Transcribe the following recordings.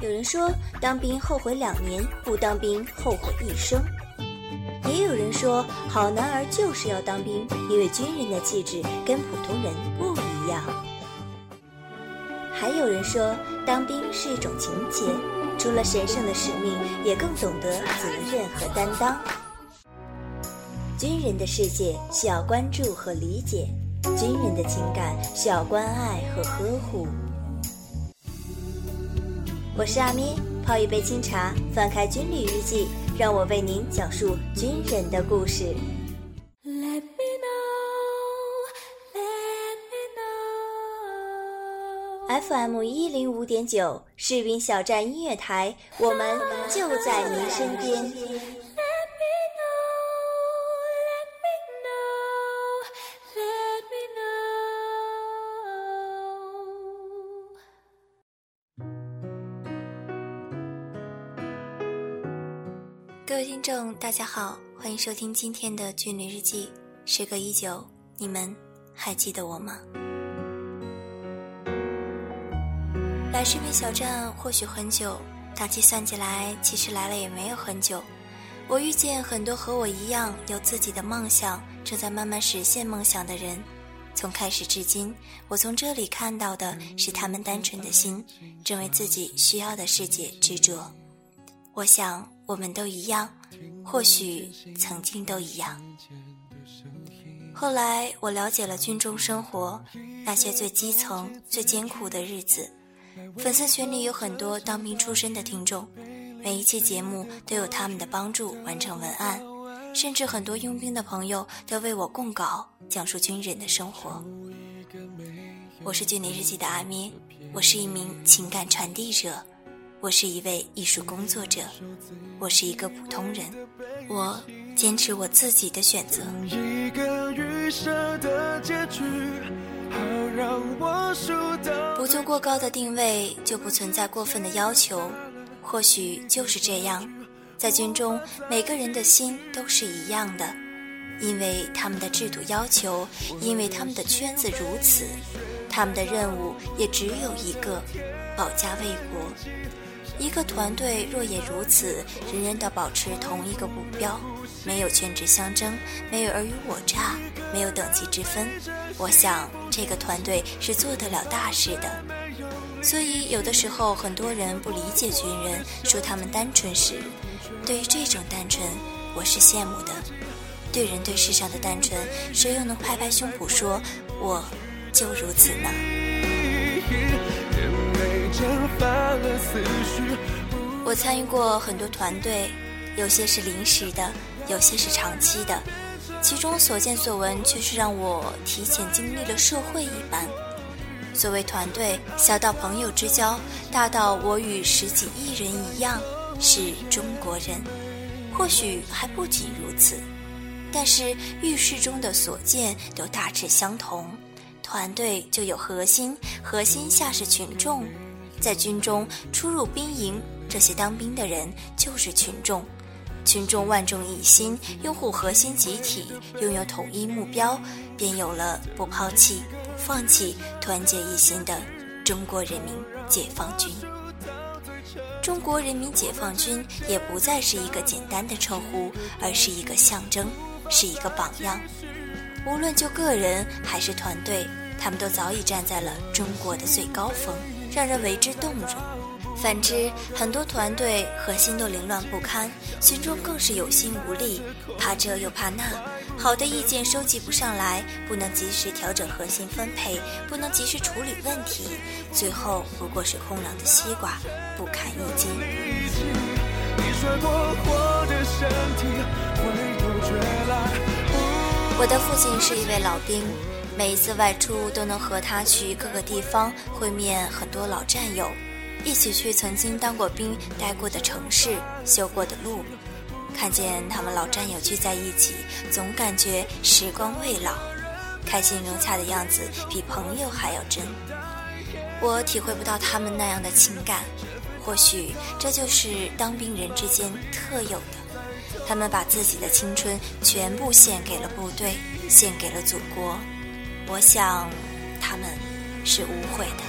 有人说当兵后悔两年，不当兵后悔一生。也有人说好男儿就是要当兵，因为军人的气质跟普通人不一样。还有人说当兵是一种情结。除了神圣的使命，也更懂得责任和担当。军人的世界需要关注和理解，军人的情感需要关爱和呵护。我是阿咪，泡一杯清茶，翻开军旅日记，让我为您讲述军人的故事。FM 一零五点九，士兵小站音乐台，我们就在您身边。听众，大家好，欢迎收听今天的军旅日记。时隔已久，你们还记得我吗？来视频小站或许很久，但计算起来，其实来了也没有很久。我遇见很多和我一样有自己的梦想，正在慢慢实现梦想的人。从开始至今，我从这里看到的是他们单纯的心，正为自己需要的世界执着。我想，我们都一样，或许曾经都一样。后来，我了解了军中生活，那些最基层、最艰苦的日子。粉丝群里有很多当兵出身的听众，每一期节目都有他们的帮助完成文案，甚至很多佣兵的朋友都为我供稿，讲述军人的生活。我是军旅日记的阿咩，我是一名情感传递者，我是一位艺术工作者，我是一个普通人，我坚持我自己的选择。不做过高的定位，就不存在过分的要求。或许就是这样，在军中，每个人的心都是一样的，因为他们的制度要求，因为他们的圈子如此，他们的任务也只有一个：保家卫国。一个团队若也如此，人人都保持同一个目标。没有权职相争，没有尔虞我诈，没有等级之分。我想这个团队是做得了大事的。所以有的时候很多人不理解军人，说他们单纯时，对于这种单纯，我是羡慕的。对人对事上的单纯，谁又能拍拍胸脯说我就如此呢？我参与过很多团队，有些是临时的。有些是长期的，其中所见所闻却是让我提前经历了社会一般。所谓团队，小到朋友之交，大到我与十几亿人一样是中国人，或许还不仅如此。但是遇事中的所见都大致相同。团队就有核心，核心下是群众，在军中出入兵营，这些当兵的人就是群众。群众万众一心，拥护核心集体，拥有统一目标，便有了不抛弃、不放弃、团结一心的中国人民解放军。中国人民解放军也不再是一个简单的称呼，而是一个象征，是一个榜样。无论就个人还是团队，他们都早已站在了中国的最高峰，让人为之动容。反之，很多团队核心都凌乱不堪，群众更是有心无力，怕这又怕那，好的意见收集不上来，不能及时调整核心分配，不能及时处理问题，最后不过是空囊的西瓜，不堪一击。我的父亲是一位老兵，每一次外出都能和他去各个地方会面很多老战友。一起去曾经当过兵、待过的城市、修过的路，看见他们老战友聚在一起，总感觉时光未老，开心融洽的样子比朋友还要真。我体会不到他们那样的情感，或许这就是当兵人之间特有的。他们把自己的青春全部献给了部队，献给了祖国。我想，他们是无悔的。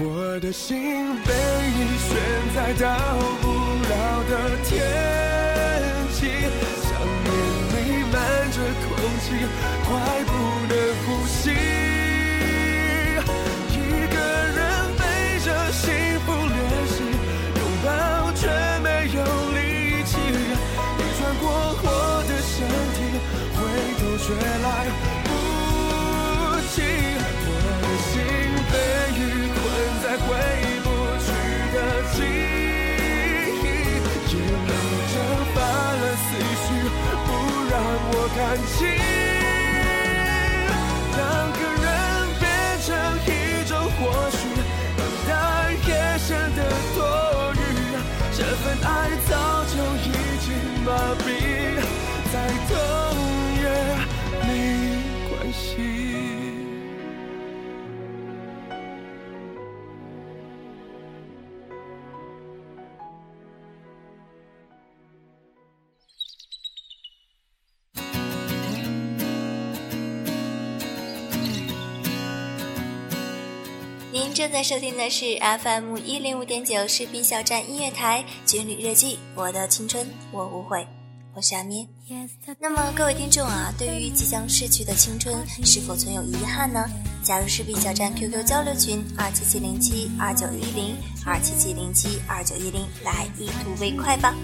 我的心被你悬在到却来不及。我的心被雨困在回不去的记忆，眼泪蒸发了思绪，不让我看清。您正在收听的是 FM 一零五点九士兵小站音乐台《军旅日记》，我的青春我无悔，我是阿咩。那么各位听众啊，对于即将逝去的青春，是否存有遗憾呢？加入士兵小站 QQ 交流群二七七零七二九一零二七七零七二九一零，来一吐为快吧。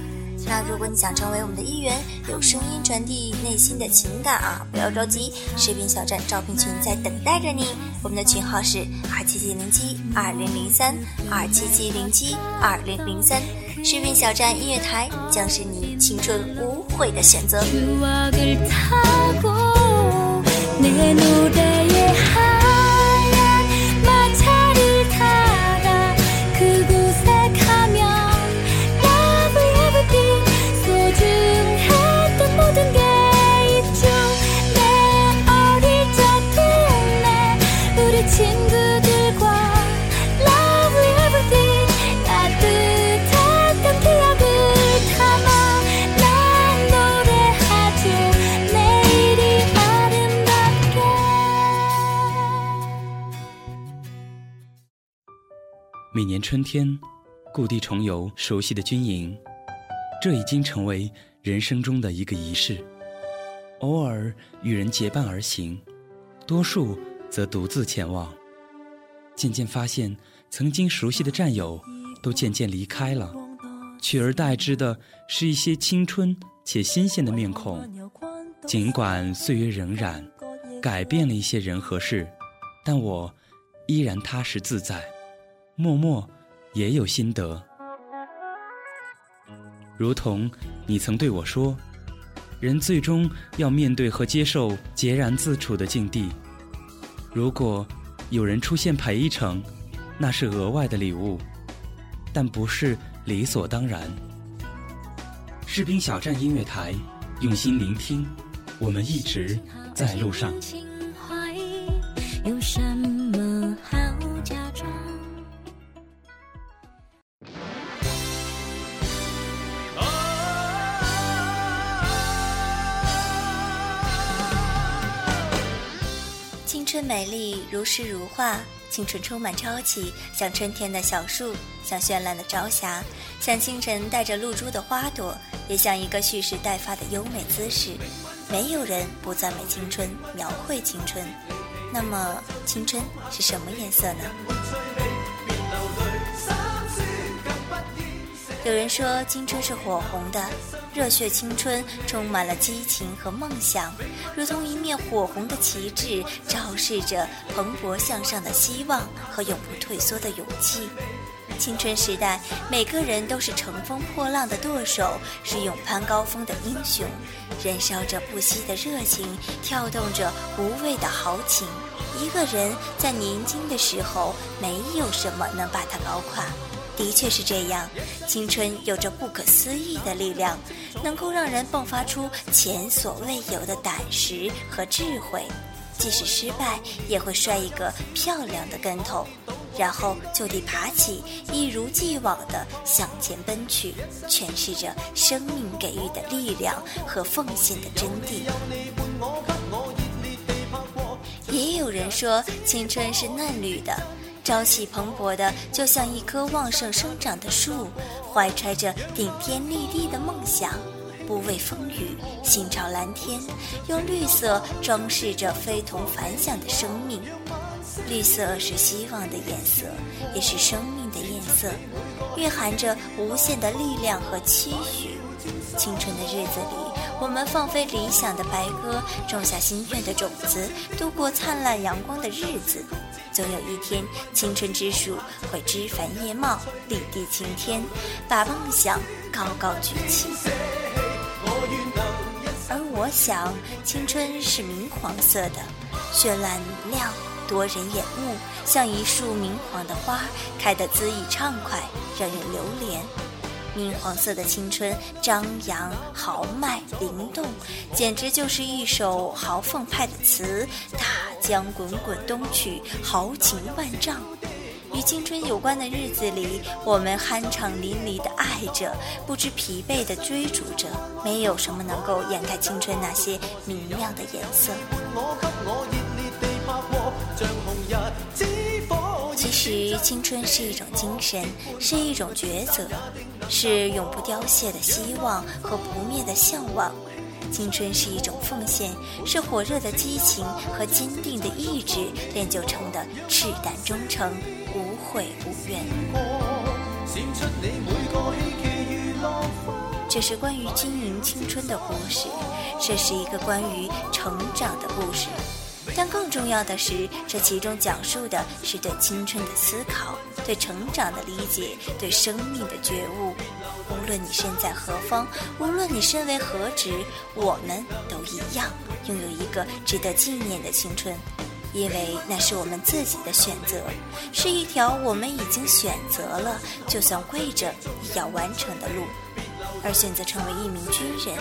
那如果你想成为我们的一员，有声音传递内心的情感啊，不要着急，视频小站招聘群在等待着你。我们的群号是二七七零七二零零三二七七零七二零零三，视频小站音乐台将是你青春无悔的选择。每年春天，故地重游熟悉的军营，这已经成为人生中的一个仪式。偶尔与人结伴而行，多数则独自前往。渐渐发现，曾经熟悉的战友都渐渐离开了，取而代之的是一些青春且新鲜的面孔。尽管岁月荏苒，改变了一些人和事，但我依然踏实自在。默默也有心得，如同你曾对我说，人最终要面对和接受孑然自处的境地。如果有人出现陪一程，那是额外的礼物，但不是理所当然。士兵小站音乐台，用心聆听，我们一直在路上。有什么如诗如画，青春充满朝气，像春天的小树，像绚烂的朝霞，像清晨带着露珠的花朵，也像一个蓄势待发的优美姿势。没有人不赞美青春，描绘青春。那么，青春是什么颜色呢？有人说，青春是火红的，热血青春充满了激情和梦想，如同一面火红的旗帜，昭示着蓬勃向上的希望和永不退缩的勇气。青春时代，每个人都是乘风破浪的舵手，是勇攀高峰的英雄，燃烧着不息的热情，跳动着无畏的豪情。一个人在年轻的时候，没有什么能把他搞垮。的确是这样，青春有着不可思议的力量，能够让人迸发出前所未有的胆识和智慧。即使失败，也会摔一个漂亮的跟头，然后就地爬起，一如既往地向前奔去，诠释着生命给予的力量和奉献的真谛。也有人说，青春是嫩绿的。朝气蓬勃的，就像一棵旺盛生长的树，怀揣着顶天立地的梦想，不畏风雨，心朝蓝天，用绿色装饰着非同凡响的生命。绿色是希望的颜色，也是生命的颜色，蕴含着无限的力量和期许。青春的日子里，我们放飞理想的白鸽，种下心愿的种子，度过灿烂阳光的日子。总有一天，青春之树会枝繁叶茂，立地青天，把梦想高高举起。而我想，青春是明黄色的，绚烂明亮，夺人眼目，像一束明黄的花，开得恣意畅快，让人流连。明黄色的青春，张扬豪迈灵动，简直就是一首豪放派的词。大江滚滚东去，豪情万丈。与青春有关的日子里，我们酣畅淋漓地爱着，不知疲惫地追逐着。没有什么能够掩盖青春那些明亮的颜色。其实，青春是一种精神，是一种抉择，是永不凋谢的希望和不灭的向往。青春是一种奉献，是火热的激情和坚定的意志练就成的赤胆忠诚、无悔无怨。这是关于经营青春的故事，这是一个关于成长的故事。但更重要的是，这其中讲述的是对青春的思考，对成长的理解，对生命的觉悟。无论你身在何方，无论你身为何职，我们都一样拥有一个值得纪念的青春，因为那是我们自己的选择，是一条我们已经选择了，就算跪着也要完成的路。而选择成为一名军人，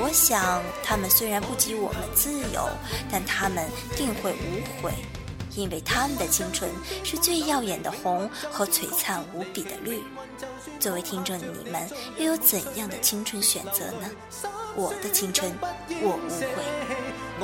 我想他们虽然不及我们自由，但他们定会无悔，因为他们的青春是最耀眼的红和璀璨无比的绿。作为听众的你们，又有怎样的青春选择呢？我的青春，我无悔。《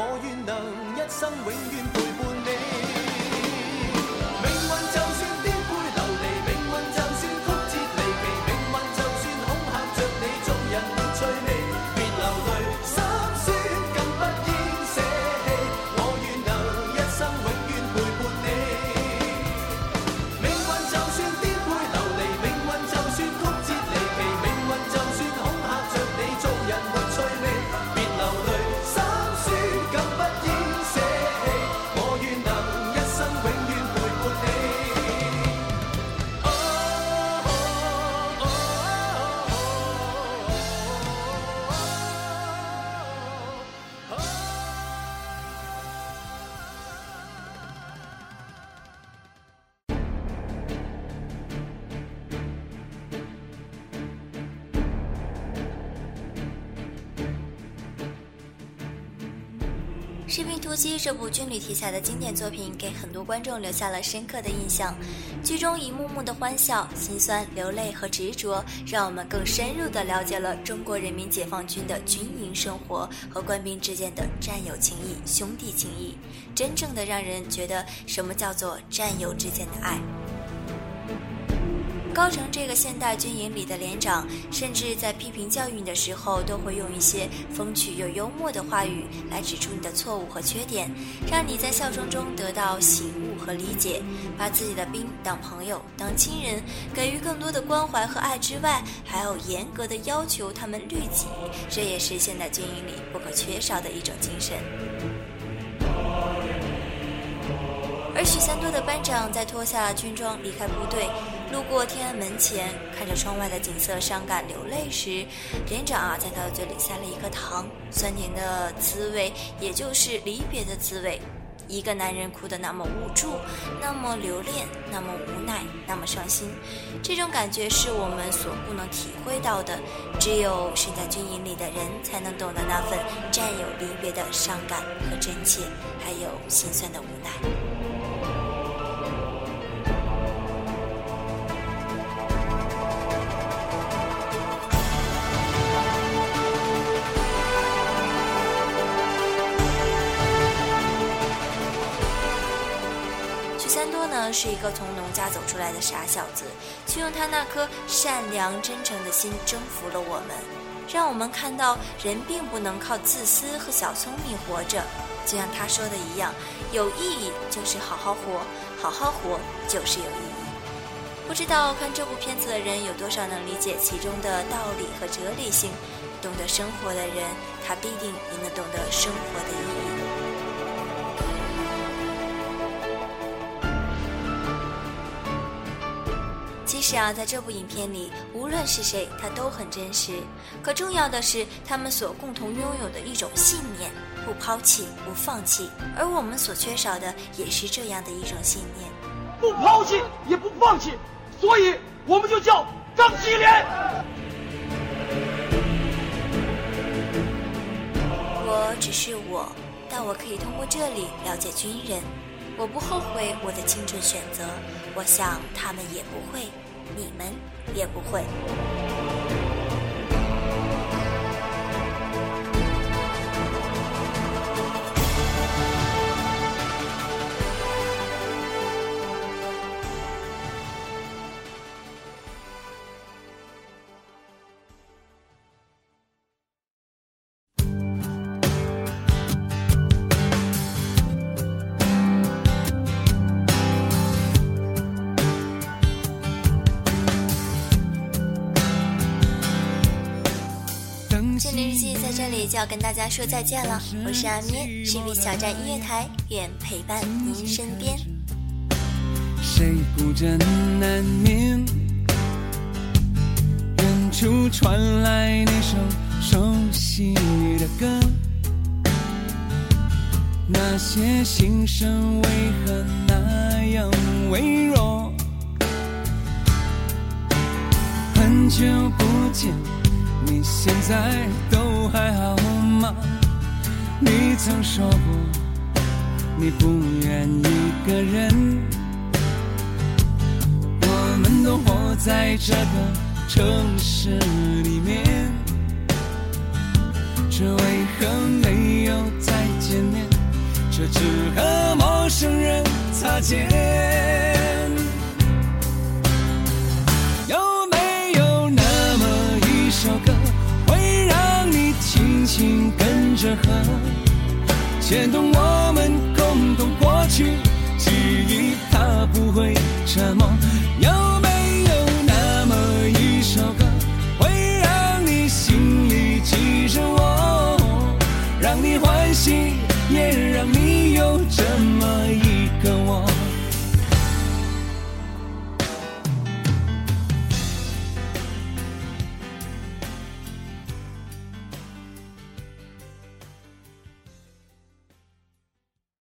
士兵突击》这部军旅题材的经典作品，给很多观众留下了深刻的印象。剧中一幕幕的欢笑、心酸、流泪和执着，让我们更深入地了解了中国人民解放军的军营生活和官兵之间的战友情谊、兄弟情谊，真正的让人觉得什么叫做战友之间的爱。高成这个现代军营里的连长，甚至在批评教育你的时候，都会用一些风趣又幽默的话语来指出你的错误和缺点，让你在笑声中得到醒悟和理解。把自己的兵当朋友、当亲人，给予更多的关怀和爱之外，还要严格的要求他们律己，这也是现代军营里不可缺少的一种精神。而许三多的班长在脱下军装离开部队，路过天安门前，看着窗外的景色，伤感流泪时，连长啊在他的嘴里塞了一颗糖，酸甜的滋味，也就是离别的滋味。一个男人哭得那么无助，那么留恋，那么无奈，那么伤心，这种感觉是我们所不能体会到的，只有身在军营里的人才能懂得那份战友离别的伤感和真切，还有心酸的无奈。是一个从农家走出来的傻小子，却用他那颗善良真诚的心征服了我们，让我们看到人并不能靠自私和小聪明活着。就像他说的一样，有意义就是好好活，好好活就是有意义。不知道看这部片子的人有多少能理解其中的道理和哲理性？懂得生活的人，他必定也能懂得生活的意义。是啊，在这部影片里，无论是谁，他都很真实。可重要的是，他们所共同拥有的一种信念：不抛弃，不放弃。而我们所缺少的，也是这样的一种信念：不抛弃，也不放弃。所以，我们就叫张起莲。我只是我，但我可以通过这里了解军人。我不后悔我的青春选择，我想他们也不会。你们也不会。要跟大家说再见了，我是阿咩，视频小站音乐台，愿陪伴您身边。谁孤枕难眠？远处传来那首熟悉的歌，那些心声为何那样微弱？很久不见。你现在都还好？你曾说过你不愿一个人，我们都活在这个城市里面，这为何没有再见面？却只和陌生人擦肩。有没有那么一首歌，会让你轻轻跟着和，牵动我们共同过去记忆，它不会沉默。有没